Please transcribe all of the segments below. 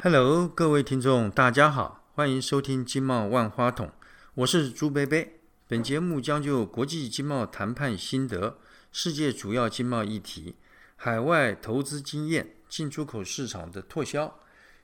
Hello，各位听众，大家好，欢迎收听《经贸万花筒》，我是朱贝贝。本节目将就国际经贸谈判心得、世界主要经贸议题、海外投资经验、进出口市场的拓销，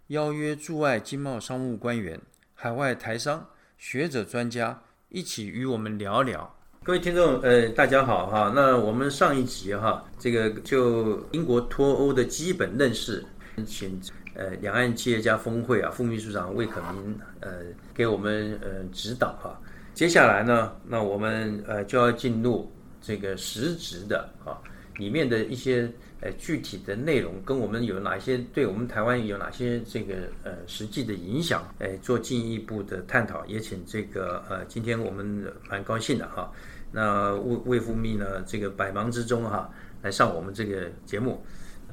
邀约驻外经贸商务官员、海外台商、学者专家一起与我们聊聊。各位听众，呃，大家好哈。那我们上一集哈，这个就英国脱欧的基本认识，请呃两岸企业家峰会啊副秘书长魏可明呃给我们呃指导哈。接下来呢，那我们呃就要进入这个实质的啊里面的一些呃具体的内容，跟我们有哪些对我们台湾有哪些这个呃实际的影响，哎做进一步的探讨。也请这个呃今天我们蛮高兴的哈。那魏魏副秘呢？这个百忙之中哈，来上我们这个节目。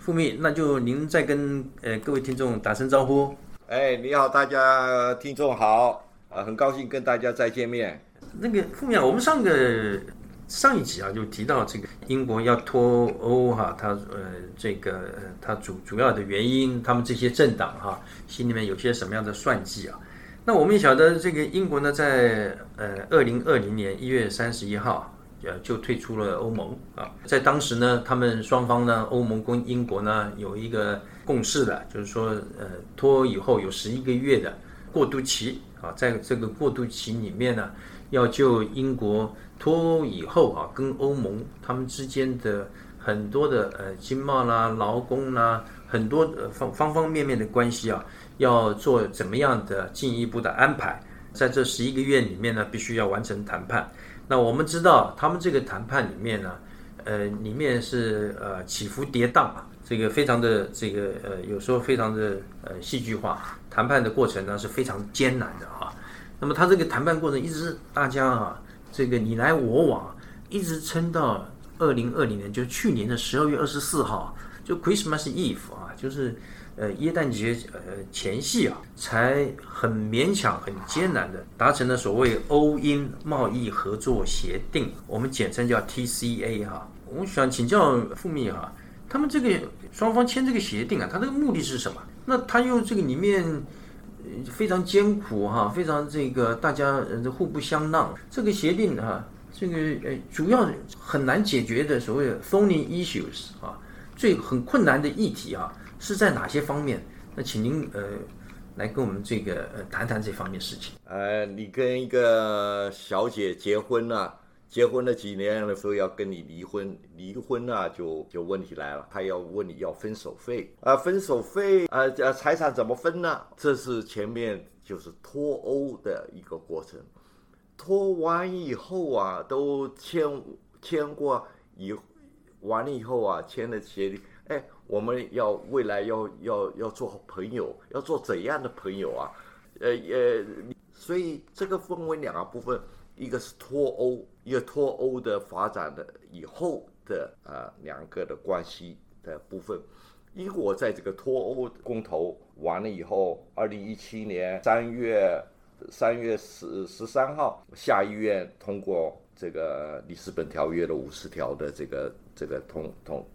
副秘，那就您再跟呃各位听众打声招呼。哎，你好，大家听众好，啊，很高兴跟大家再见面。那个傅密啊，我们上个上一集啊，就提到这个英国要脱欧哈，它呃这个它主主要的原因，他们这些政党哈，心里面有些什么样的算计啊？那我们也晓得，这个英国呢，在呃二零二零年一月三十一号，呃就退出了欧盟啊。在当时呢，他们双方呢，欧盟跟英国呢有一个共识的，就是说，呃脱欧以后有十一个月的过渡期啊，在这个过渡期里面呢，要就英国脱欧以后啊，跟欧盟他们之间的很多的呃经贸啦、劳工啦，很多方方方面面的关系啊。要做怎么样的进一步的安排？在这十一个月里面呢，必须要完成谈判。那我们知道，他们这个谈判里面呢，呃，里面是呃起伏跌宕啊，这个非常的这个呃，有时候非常的呃戏剧化。谈判的过程呢是非常艰难的哈。那么他这个谈判过程一直大家啊，这个你来我往，一直撑到二零二零年，就去年的十二月二十四号，就 Christmas Eve 啊，就是。呃，耶诞节呃前夕啊，才很勉强、很艰难的达成了所谓欧英贸易合作协定，我们简称叫 TCA 哈。我想请教副秘哈，他们这个双方签这个协定啊，它这个目的是什么？那他又这个里面非常艰苦哈，非常这个大家这互不相让。这个协定哈，这个呃主要很难解决的所谓的 thorny issues 啊，最很困难的议题啊。是在哪些方面？那请您呃来跟我们这个呃谈谈这方面事情。呃，你跟一个小姐结婚了，结婚了几年的时候要跟你离婚，离婚了就就问题来了，他要问你要分手费啊，分手费啊，呃财产怎么分呢？这是前面就是脱欧的一个过程，脱完以后啊，都签签过以完了以后啊，签了协议。我们要未来要要要做好朋友，要做怎样的朋友啊？呃呃，所以这个分为两个部分，一个是脱欧，一个脱欧的发展的以后的啊两个的关系的部分。英国在这个脱欧公投完了以后，二零一七年三月三月十十三号，下议院通过这个里斯本条约的五十条的这个这个通通。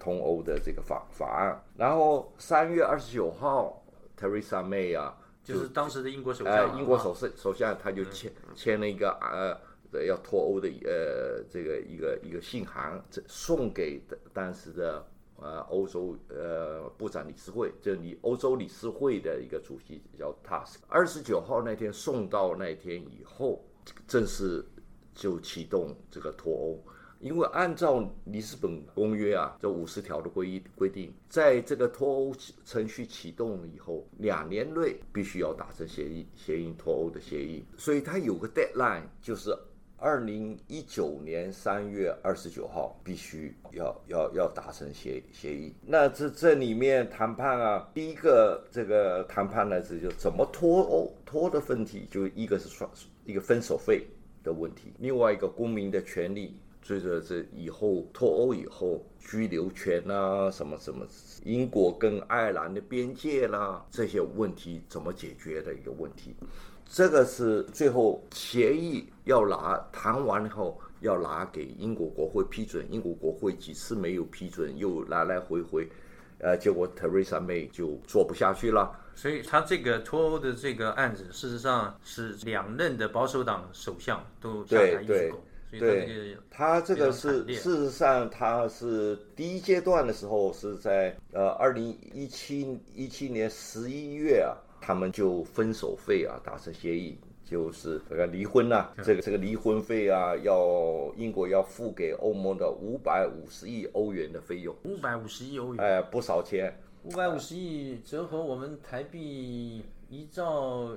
通欧的这个法法案，然后三月二十九号，Theresa May 啊，就是当时的英国首相，英国首相首相他就签签了一个呃要脱欧的呃这个一个一个信函，这送给当时的呃欧洲呃部长理事会，就是你欧洲理事会的一个主席叫 Tusk。二十九号那天送到那天以后，正式就启动这个脱欧。因为按照里斯本公约啊，这五十条的规规定，在这个脱欧程序启动以后，两年内必须要达成协议，协议脱欧的协议。所以它有个 deadline，就是二零一九年三月二十九号必须要要要达成协协议。那这这里面谈判啊，第一个这个谈判呢，这就怎么脱欧脱的问题，就一个是双一个分手费的问题，另外一个公民的权利。随着这以后脱欧以后，居留权啊，什么什么，英国跟爱尔兰的边界啦，这些问题怎么解决的一个问题，这个是最后协议要拿谈完后要拿给英国国会批准，英国国会几次没有批准，又来来回回，呃，结果 Theresa May 就做不下去了，所以他这个脱欧的这个案子，事实上是两任的保守党首相都下台一鞠躬。对，他这个是事实上，他是第一阶段的时候是在呃二零一七一七年十一月啊，他们就分手费啊达成协议，就是这个离婚呐，这个这个离婚费啊，要英国要付给欧盟的五百五十亿欧元的费用，五百五十亿欧元，哎，不少钱，五百五十亿折合我们台币一兆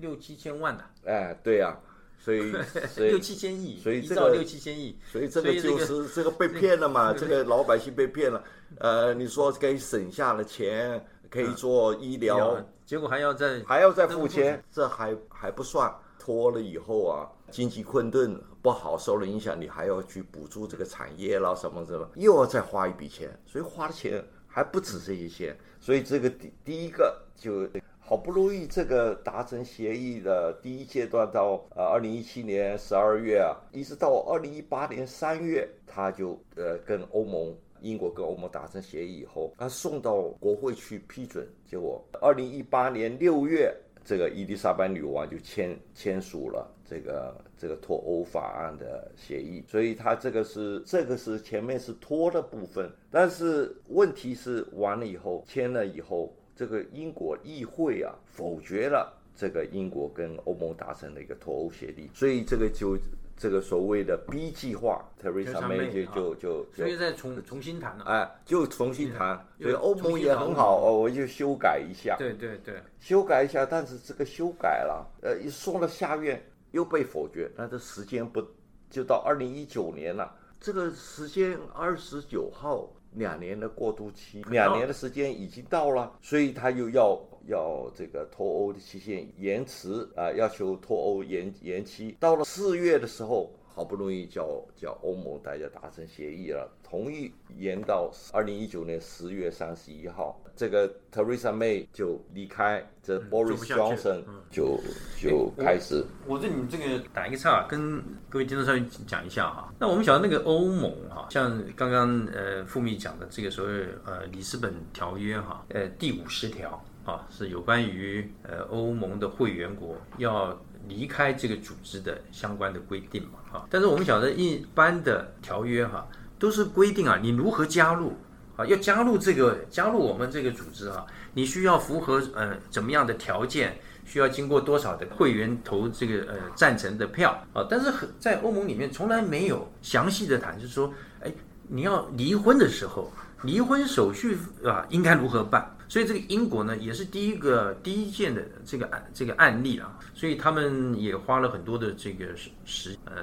六七千万呐，哎，对呀。所以 六七千亿，所以这个六七千亿，所以这个就是 这个被骗了嘛？这个老百姓被骗了。呃，你说可以省下了钱，可以做医疗，结果还要再还要再付钱，这还还不算。拖了以后啊，经济困顿不好，受了影响，你还要去补助这个产业啦什么什么，又要再花一笔钱，所以花的钱还不止这些钱。所以这个第第一个就。好不容易这个达成协议的第一阶段到呃二零一七年十二月啊，一直到二零一八年三月，他就呃跟欧盟英国跟欧盟达成协议以后，他送到国会去批准，结果二零一八年六月，这个伊丽莎白女王就签签署了这个这个脱欧法案的协议，所以他这个是这个是前面是脱的部分，但是问题是完了以后签了以后。这个英国议会啊否决了这个英国跟欧盟达成的一个脱欧协定，所以这个就这个所谓的 B 计划，Theresa May 就就就所以再重重新谈了，哎，就重新谈，所以欧盟也很好哦，我就修改一下，对对对，修改一下，但是这个修改了，呃，一说了下院又被否决，那这时间不就到二零一九年了？这个时间二十九号。两年的过渡期，两年的时间已经到了，所以他又要要这个脱欧的期限延迟啊，要求脱欧延延期。到了四月的时候，好不容易叫叫欧盟大家达成协议了，同意延到二零一九年十月三十一号。这个 Theresa May 就离开，这 Boris Johnson 就就开始。我这里这个打一个岔，跟各位听众稍微讲一下哈。那我们晓得那个欧盟哈，像刚刚呃傅密讲的这个所谓呃里斯本条约哈，呃第五十条啊是有关于呃欧盟的会员国要离开这个组织的相关的规定嘛哈。但是我们晓得一般的条约哈都是规定啊你如何加入。啊，要加入这个加入我们这个组织啊，你需要符合呃怎么样的条件？需要经过多少的会员投这个呃赞成的票啊？但是很在欧盟里面从来没有详细的谈，就是说，哎，你要离婚的时候，离婚手续啊应该如何办？所以这个英国呢也是第一个第一件的这个案这个案例啊，所以他们也花了很多的这个时呃，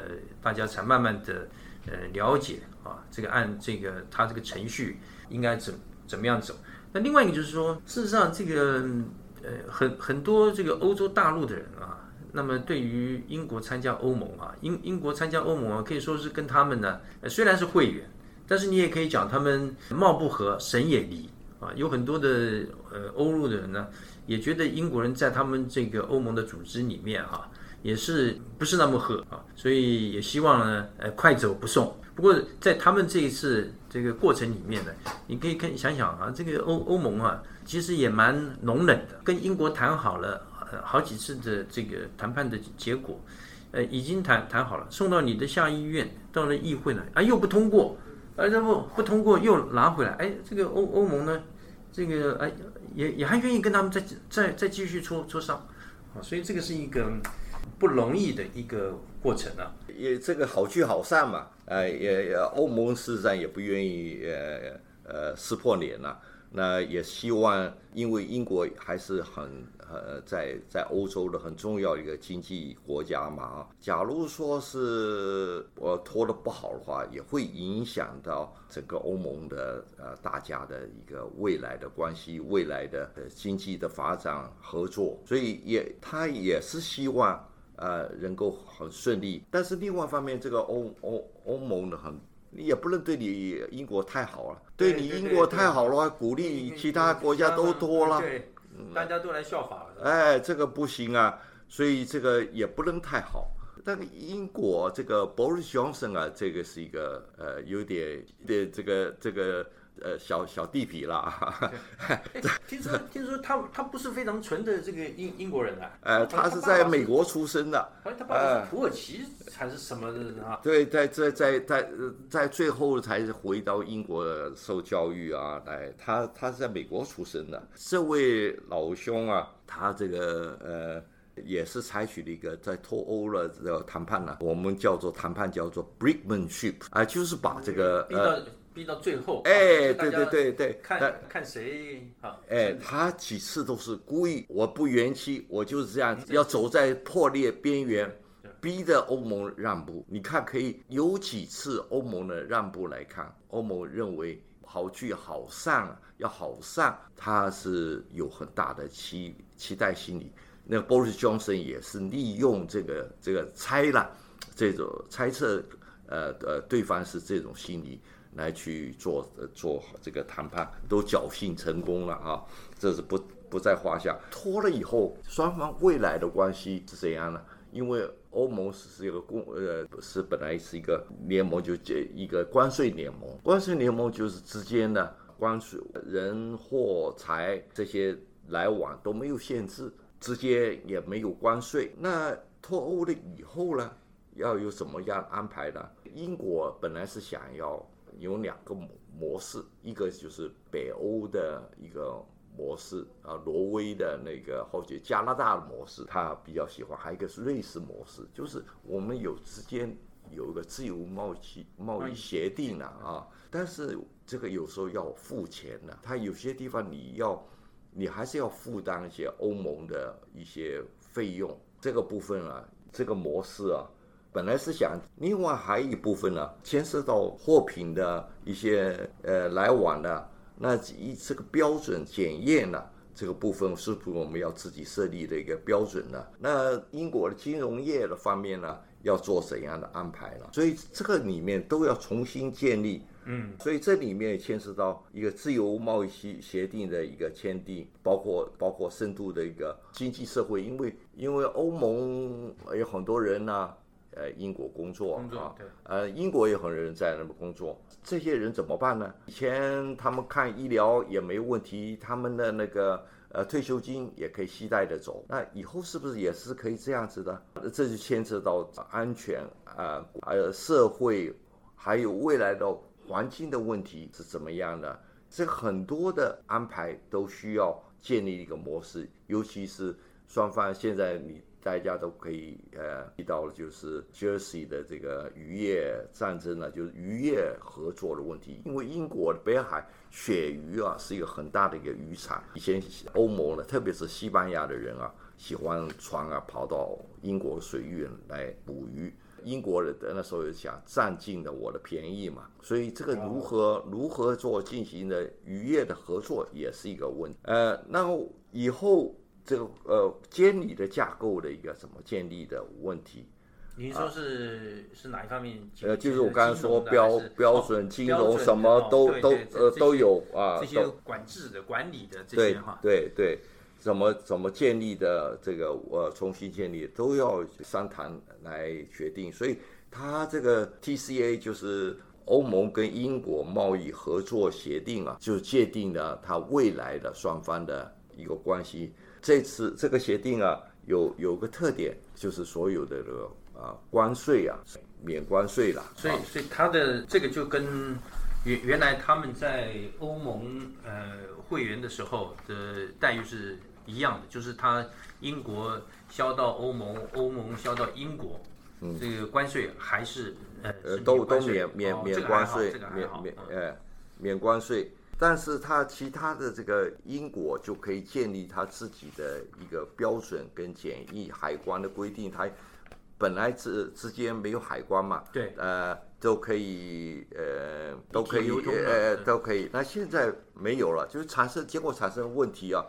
大家才慢慢的呃了解啊，这个案这个他这个程序。应该怎怎么样走？那另外一个就是说，事实上，这个呃，很很多这个欧洲大陆的人啊，那么对于英国参加欧盟啊，英英国参加欧盟啊，可以说是跟他们呢，虽然是会员，但是你也可以讲他们貌不合，神也离啊。有很多的呃欧陆的人呢，也觉得英国人在他们这个欧盟的组织里面哈，也是不是那么合啊，所以也希望呢，呃，快走不送。不过在他们这一次。这个过程里面呢，你可以看想想啊，这个欧欧盟啊，其实也蛮容忍的，跟英国谈好了呃好几次的这个谈判的结果，呃，已经谈谈好了，送到你的下议院，到了议会呢，啊又不通过，啊这不不通过又拿回来，哎，这个欧欧盟呢，这个哎也也还愿意跟他们再再再继续磋磋商，啊，所以这个是一个不容易的一个过程啊，也这个好聚好散嘛。呃，也也，欧盟事实上也不愿意呃呃撕破脸了。那也希望，因为英国还是很呃在在欧洲的很重要一个经济国家嘛啊。假如说是我拖得不好的话，也会影响到整个欧盟的呃大家的一个未来的关系、未来的呃经济的发展合作。所以也他也是希望。呃，能够很顺利，但是另外一方面，这个欧欧欧盟的很，你也不能对你英国太好了，对你英国太好的话，鼓励其他国家都多了，对，大家都来效法了。哎，这个不行啊，所以这个也不能太好。但英国这个 Boris Johnson 啊，这个是一个呃有点的这个这个呃小小地痞啦。哎听说听说他他不是非常纯的这个英英国人啊，呃，他是在美国出生的。好像他爸爸是土耳其还是什么的啊？对，在在在在呃在最后才是回到英国受教育啊。来，他他是在美国出生的。这位老兄啊，他这个呃也是采取了一个在脱欧了这个谈判呢，我们叫做谈判叫做 brinkmanship 啊，就是把这个呃。到逼到最后，哎，对对对对，看看谁好，哎，他几次都是故意，我不元气，我就是这样，要走在破裂边缘，逼着欧盟让步。你看，可以有几次欧盟的让步来看，欧盟认为好聚好散啊，要好散，他是有很大的期期待心理。那 Boris Johnson 也是利用这个这个猜了这种猜测，呃呃，对方是这种心理。来去做做这个谈判，都侥幸成功了啊，这是不不在话下。脱了以后，双方未来的关系是怎样呢？因为欧盟是是一个共呃是本来是一个联盟，就这一个关税联盟，关税联盟就是之间的关税人货财这些来往都没有限制，之间也没有关税。那脱欧了以后呢，要有什么样安排呢？英国本来是想要。有两个模模式，一个就是北欧的一个模式啊，挪威的那个或者加拿大的模式，他比较喜欢；还有一个是瑞士模式，就是我们有之间有一个自由贸易贸易协定了啊，但是这个有时候要付钱的，它有些地方你要你还是要负担一些欧盟的一些费用，这个部分啊，这个模式啊。本来是想，另外还有一部分呢，牵涉到货品的一些呃来往的，那一这个标准检验呢，这个部分是不是我们要自己设立的一个标准呢？那英国的金融业的方面呢，要做怎样的安排呢？所以这个里面都要重新建立，嗯，所以这里面牵涉到一个自由贸易协协定的一个签订，包括包括深度的一个经济社会，因为因为欧盟有很多人呢。呃，英国工作啊，呃，英国也很多人在那边工作，这些人怎么办呢？以前他们看医疗也没问题，他们的那个呃退休金也可以携带的走，那以后是不是也是可以这样子的？这就牵扯到安全啊，还有社会，还有未来的环境的问题是怎么样的？这很多的安排都需要建立一个模式，尤其是双方现在你。大家都可以呃提到了，就是 Jersey 的这个渔业战争呢，就是渔业合作的问题。因为英国的北海鳕鱼啊是一个很大的一个渔场，以前欧盟呢，特别是西班牙的人啊，喜欢船啊跑到英国水域来捕鱼。英国人那时候也想占尽了我的便宜嘛，所以这个如何如何做进行的渔业的合作也是一个问。呃，那以后。这个呃，监理的架构的一个怎么建立的问题？您说是是哪一方面？呃，就是我刚才说标标准金融什么都都呃都有啊，这些管制的管理的这些哈，对对，怎么怎么建立的这个呃重新建立都要商谈来决定，所以它这个 TCA 就是欧盟跟英国贸易合作协定啊，就界定了它未来的双方的一个关系。这次这个协定啊，有有个特点，就是所有的这个啊关税啊免关税了。所以，所以它的这个就跟原原来他们在欧盟呃会员的时候的待遇是一样的，就是它英国销到欧盟，欧盟销到英国，这个关税还是呃都都免免免关税，免免呃免关税。但是它其他的这个英国就可以建立它自己的一个标准跟检疫海关的规定，它本来之之间没有海关嘛，对，呃，都可以，呃，都可以，呃，都可以。那现在没有了，就是产生结果产生问题啊。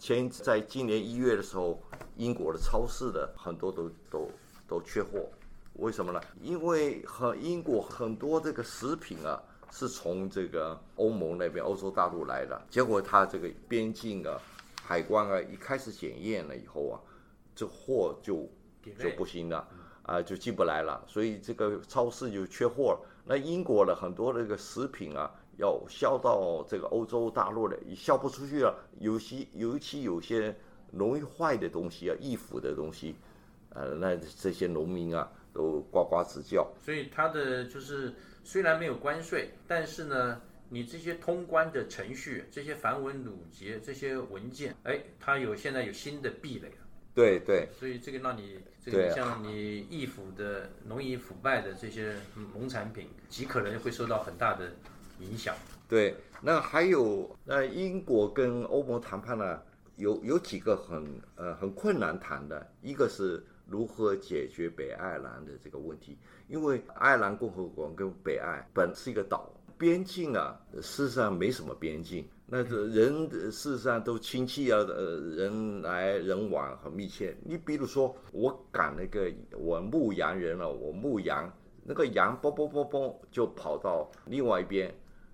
前在今年一月的时候，英国的超市的很多都都都缺货，为什么呢？因为很英国很多这个食品啊。是从这个欧盟那边、欧洲大陆来的，结果他这个边境啊、海关啊一开始检验了以后啊，这货就就不行了，啊，就进不来了，所以这个超市就缺货了。那英国的很多这个食品啊，要销到这个欧洲大陆的，销不出去了。尤其尤其有些容易坏的东西啊，易腐的东西，呃，那这些农民啊都呱呱直叫。所以它的就是虽然没有关税，但是呢，你这些通关的程序、这些繁文缛节、这些文件，哎，它有现在有新的壁垒了。对对，所以这个让你这个像你易腐的、容易腐败的这些农产品，极可能会受到很大的影响。对，那还有那英国跟欧盟谈判呢，有有几个很呃很困难谈的，一个是如何解决北爱尔兰的这个问题，因为爱尔兰共和国跟北爱本是一个岛，边境啊事实上没什么边境。那这人事实上都亲戚啊，呃，人来人往很密切。你比如说，我赶那个我牧羊人了，我牧羊，那个羊啵啵啵啵就跑到另外一边，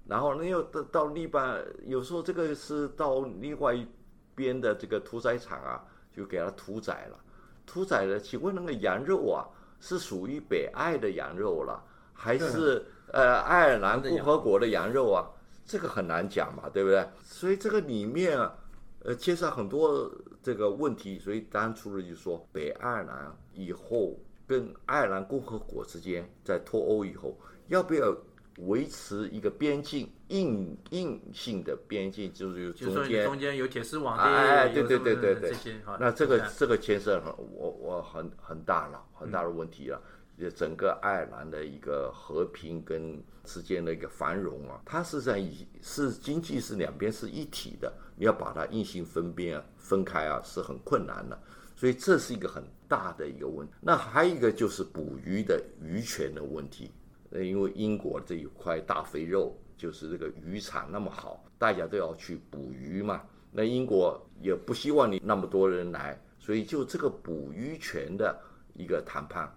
然后呢又到到另半，有时候这个是到另外一边的这个屠宰场啊，就给它屠宰了。屠宰的，请问那个羊肉啊，是属于北爱的羊肉了，还是呃爱尔兰共和国的羊肉啊？这个很难讲嘛，对不对？所以这个里面啊，呃，介绍很多这个问题。所以当初呢，就说北爱尔兰以后跟爱尔兰共和国之间在脱欧以后，要不要维持一个边境硬硬性的边境，就是中间。中间有铁丝网，哎，对对对对对，这些那这个这个牵涉很我我很很大了，很大的问题了。也整个爱尔兰的一个和平跟之间的一个繁荣啊，它是在以是经济是两边是一体的，你要把它硬性分边啊分开啊是很困难的，所以这是一个很大的一个问题。那还有一个就是捕鱼的渔权的问题，呃，因为英国这一块大肥肉就是这个渔场那么好，大家都要去捕鱼嘛，那英国也不希望你那么多人来，所以就这个捕鱼权的一个谈判。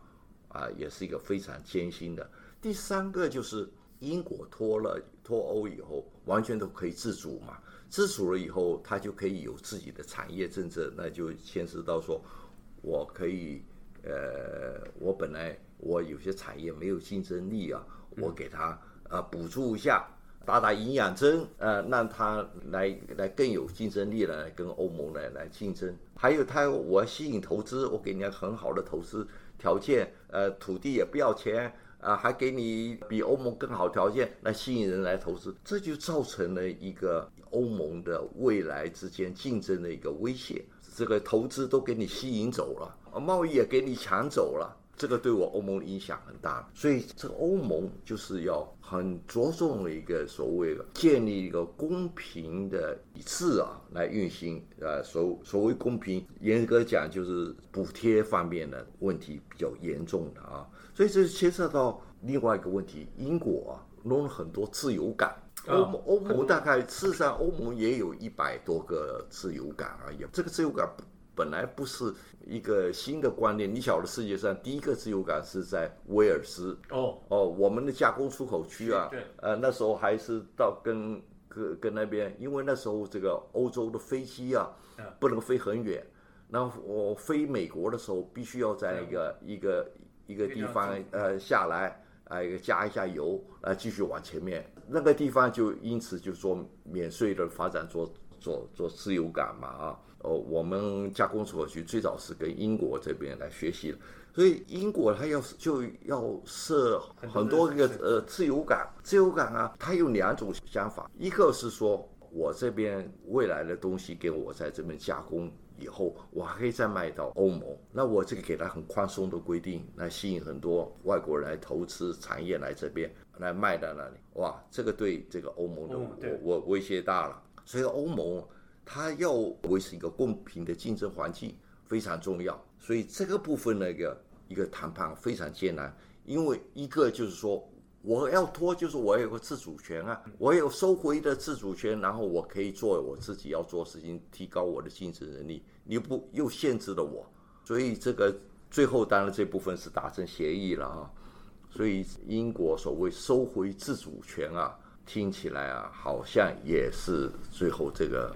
啊，也是一个非常艰辛的。第三个就是英国脱了脱欧以后，完全都可以自主嘛。自主了以后，它就可以有自己的产业政策，那就牵涉到说，我可以，呃，我本来我有些产业没有竞争力啊，我给他呃补助一下，打打营养针，呃，让他来来更有竞争力来，跟欧盟来来竞争。还有他，我吸引投资，我给你很好的投资。条件，呃，土地也不要钱，啊，还给你比欧盟更好条件，来吸引人来投资，这就造成了一个欧盟的未来之间竞争的一个威胁，这个投资都给你吸引走了，贸易也给你抢走了。这个对我欧盟影响很大，所以这个欧盟就是要很着重的一个所谓的建立一个公平的体制啊来运行。呃，所所谓公平，严格讲就是补贴方面的问题比较严重的啊。所以这牵涉到另外一个问题，英国啊弄了很多自由港，欧盟欧盟大概事实上欧盟也有一百多个自由港而已，这个自由港。本来不是一个新的观念。你晓得世界上第一个自由港是在威尔斯。哦。哦，我们的加工出口区啊，对，呃，那时候还是到跟跟跟那边，因为那时候这个欧洲的飞机啊，不能飞很远，那我飞美国的时候必须要在一个一个一个地方呃下来啊，一个加一下油啊，继续往前面，那个地方就因此就做免税的发展做做做自由港嘛啊。哦，我们加工出口区最早是跟英国这边来学习的，所以英国它要就要设很多个呃自由港，自由港啊，它有两种想法，一个是说我这边未来的东西给我在这边加工以后，我还可以再卖到欧盟，那我这个给它很宽松的规定，来吸引很多外国人来投资产业来这边来卖到那里，哇，这个对这个欧盟的我我威胁大了，所以欧盟。它要维持一个公平的竞争环境非常重要，所以这个部分那个一个谈判非常艰难，因为一个就是说我要拖，就是我有个自主权啊，我有收回的自主权，然后我可以做我自己要做事情，提高我的竞争能力，你不又限制了我，所以这个最后当然这部分是达成协议了啊，所以英国所谓收回自主权啊，听起来啊好像也是最后这个。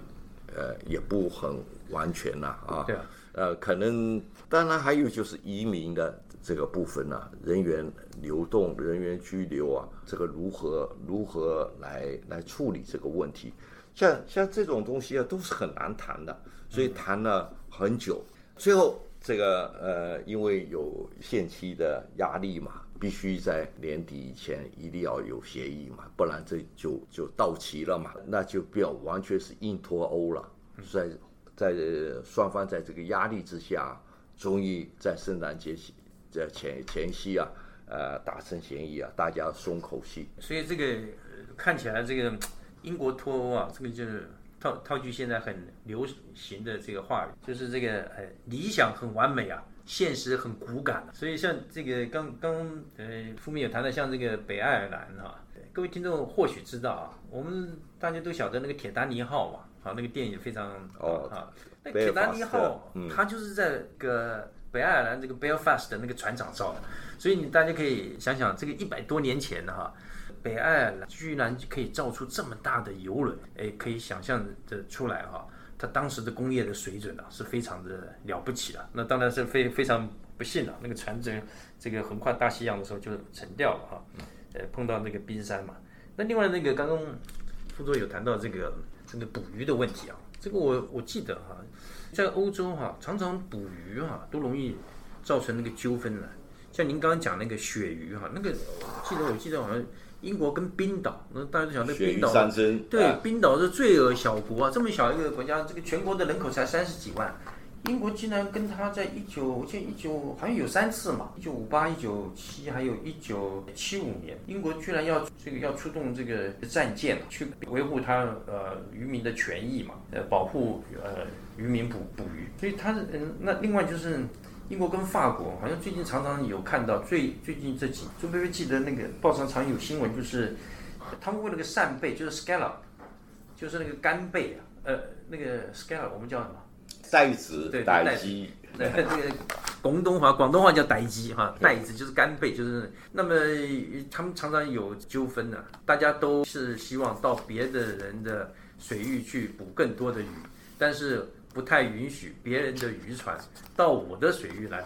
呃，也不很完全呐，啊，对啊，呃，可能当然还有就是移民的这个部分呢、人员流动、人员拘留啊，这个如何如何来来处理这个问题？像像这种东西啊，都是很难谈的，所以谈了很久，最后这个呃，因为有限期的压力嘛，必须在年底以前一定要有协议嘛，不然这就就到期了嘛，那就不要完全是硬脱欧了，在在双方在这个压力之下，终于在圣诞节在前前夕啊，呃，达成协议啊，大家松口气。所以这个看起来这个英国脱欧啊，这个就是套套句现在很流行的这个话语，就是这个呃理想很完美啊，现实很骨感。所以像这个刚刚呃副面有谈到像这个北爱尔兰啊，各位听众或许知道啊，我们大家都晓得那个铁达尼号嘛，啊那个电影非常哦啊，那铁达尼号嗯。它就是在个北爱尔兰这个 Belfast 的那个船长造的，所以你大家可以想想，这个一百多年前的哈，北爱尔兰居然可以造出这么大的游轮，哎，可以想象的出来哈，它当时的工业的水准啊是非常的了不起的。那当然是非非常不幸啊，那个船只这个横跨大西洋的时候就沉掉了哈，呃，碰到那个冰山嘛。那另外那个刚刚副座有谈到这个这个捕鱼的问题啊，这个我我记得哈、在欧洲哈、常常捕鱼哈、都容易造成那个纠纷了。像您刚刚讲那个鳕鱼哈、那个我记得我记得好像英国跟冰岛，那大家都晓得冰岛对啊，冰岛是罪恶小国啊，这么小一个国家，这个全国的人口才三十几万，英国竟然跟他在一九，我记得一九好像有三次嘛，一九五八、一九七，还有一九七五年，英国居然要这个要出动这个战舰去维护他呃渔民的权益嘛，呃保护呃渔民捕捕鱼，所以他是嗯，那另外就是。英国跟法国好像最近常常有看到，最最近这几，就会记得那个报上常有新闻，就是他们为了个扇贝，就是 scallop，就是那个干贝啊，呃，那个 scallop 我们叫什么？带子对、带带子。鸡，那这个广东话，广东话叫逮鸡哈，带子就是干贝，就是那么他们常常有纠纷呢、大家都是希望到别的人的水域去捕更多的鱼，但是不太允许别人的渔船到我的水域来。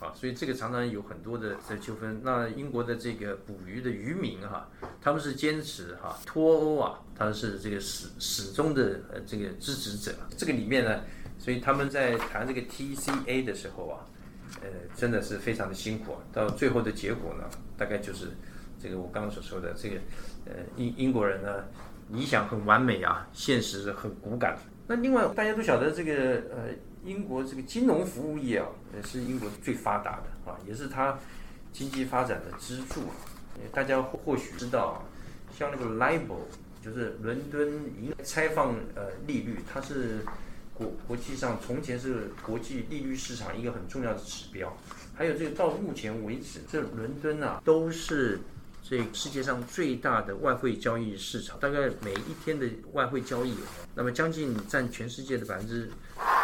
啊，所以这个常常有很多的这纠纷。那英国的这个捕鱼的渔民哈、他们是坚持哈、脱欧啊，他们是这个始始终的呃这个支持者。这个里面呢，所以他们在谈这个 TCA 的时候啊，呃，真的是非常的辛苦啊。到最后的结果呢，大概就是这个我刚刚所说的这个呃英英国人呢，理想很完美啊，现实很骨感。那另外大家都晓得这个呃英国这个金融服务业啊，也是英国最发达的啊，也是它经济发展的支柱啊。大家或许知道啊，像那个 LIBOR，就是伦敦银拆放呃利率，它是国国际上从前是国际利率市场一个很重要的指标。还有这个到目前为止，这伦敦啊都是这世界上最大的外汇交易市场，大概每一天的外汇交易，那么将近占全世界的百分之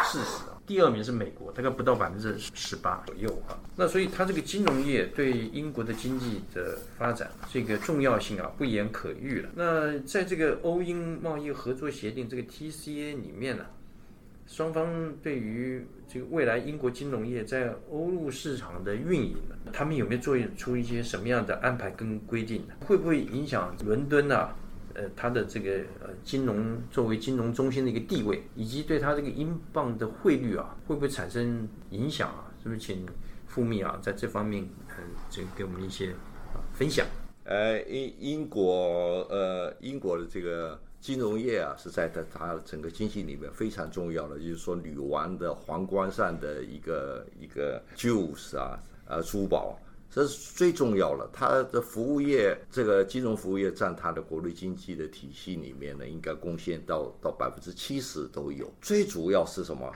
四十啊。第二名是美国，大概不到百分之十八左右啊。那所以它这个金融业对英国的经济的发展这个重要性啊，不言可喻了。那在这个欧英贸易合作协定这个 TCA 里面呢、双方对于这个未来英国金融业在欧陆市场的运营，他们有没有做出一些什么样的安排跟规定？会不会影响伦敦啊？呃，它的这个呃金融作为金融中心的一个地位，以及对它这个英镑的汇率啊，会不会产生影响啊？是不是请傅密啊在这方面呃，这个给我们一些啊分享？呃，英英国呃英国的这个金融业啊，是在它它整个经济里面非常重要的，就是说女王的皇冠上的一个一个 jewels 啊，呃珠宝。这是最重要的，它的服务业，这个金融服务业占它的国内经济的体系里面呢，应该贡献到到百分之七十都有。最主要是什么？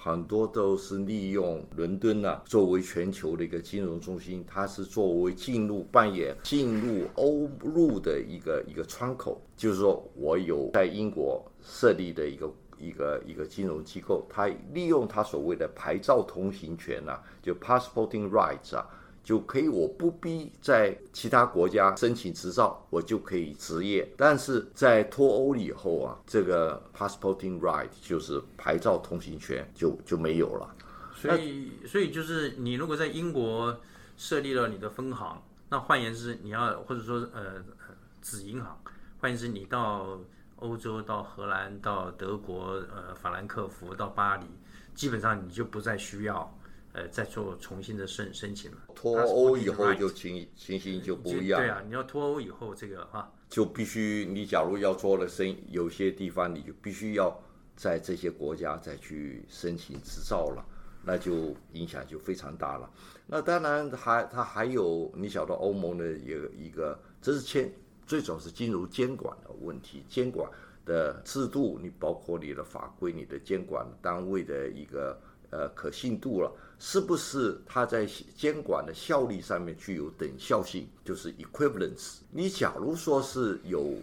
很多都是利用伦敦啊作为全球的一个金融中心，它是作为进入扮演进入欧陆的一个一个窗口。就是说我有在英国设立的一个一个一个金融机构，它利用它所谓的牌照通行权啊，就 passporting rights 啊。就可以，我不必在其他国家申请执照，我就可以执业。但是在脱欧以后啊，这个 passporting right 就是牌照通行权就就没有了。所以所以就是你如果在英国设立了你的分行，那换言之，你要或者说呃子银行，换言之，你到欧洲、到荷兰、到德国、呃法兰克福、到巴黎，基本上你就不再需要。呃，再做重新的申申请了。脱欧以后就情情形就不一样。对啊，你要脱欧以后，这个哈，就必须你假如要做了生，有些地方你就必须要在这些国家再去申请执照了，那就影响就非常大了。那当然还它还有你晓得欧盟的一个一个，这是牵最主要是金融监管的问题，监管的制度，你包括你的法规、你的监管单位的一个呃可信度了。是不是它在监管的效力上面具有等效性，就是 equivalence？你假如说是有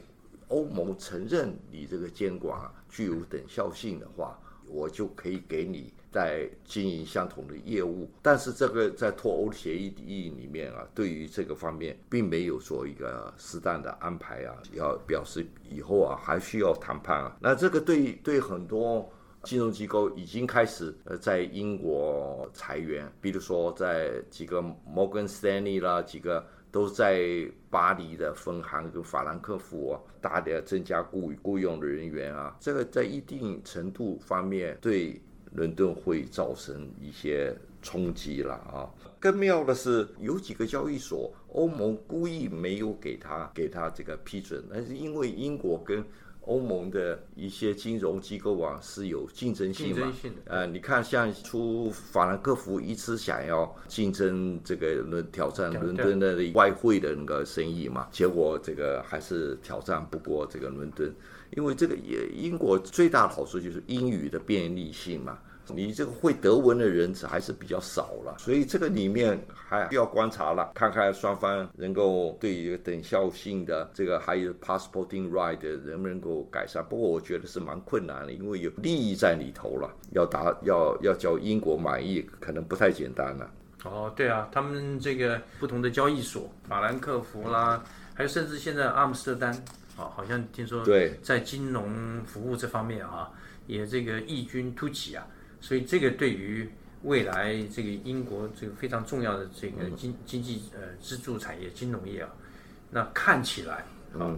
欧盟承认你这个监管具有等效性的话，我就可以给你在经营相同的业务。但是这个在脱欧协议里面啊，对于这个方面并没有做一个适当的安排啊，要表示以后啊还需要谈判啊。那这个对对很多。金融机构已经开始呃在英国裁员，比如说在几个摩根斯丹利啦，几个都在巴黎的分行跟法兰克福大的增加雇雇佣的人员啊，这个在一定程度方面对伦敦会造成一些冲击了啊。更妙的是，有几个交易所，欧盟故意没有给他给他这个批准，那是因为英国跟欧盟的一些金融机构啊是有竞争性嘛？呃，你看像出法兰克福一直想要竞争这个伦挑战伦敦的外汇的那个生意嘛，结果这个还是挑战不过这个伦敦，因为这个也英国最大的好处就是英语的便利性嘛。你这个会德文的人还是比较少了，所以这个里面还需要观察了，看看双方能够对于等效性的这个还有 passporting right 能不能够改善。不过我觉得是蛮困难的，因为有利益在里头了，要达要要叫英国满意，可能不太简单了。哦，对啊，他们这个不同的交易所，法兰克福啦，还有甚至现在阿姆斯特丹，啊，好像听说对在金融服务这方面啊，也这个异军突起啊。所以这个对于未来这个英国这个非常重要的这个经经济呃支柱产业金融业啊，那看起来啊，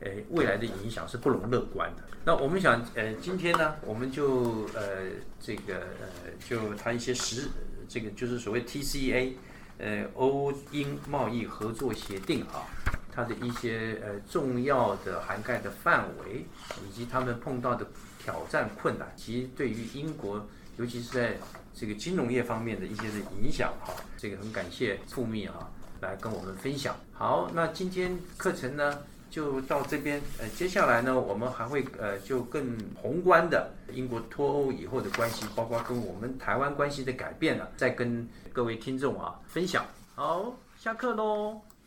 呃未来的影响是不容乐观的。那我们想呃今天呢，我们就呃这个呃就谈一些实这个就是所谓 TCA 呃欧英贸易合作协定啊，它的一些呃重要的涵盖的范围，以及他们碰到的挑战困难，其实对于英国。尤其是在这个金融业方面的一些的影响哈，这个很感谢富密哈来跟我们分享。好，那今天课程呢就到这边，呃，接下来呢我们还会呃就更宏观的英国脱欧以后的关系，包括跟我们台湾关系的改变呢，再跟各位听众啊分享。好，下课喽。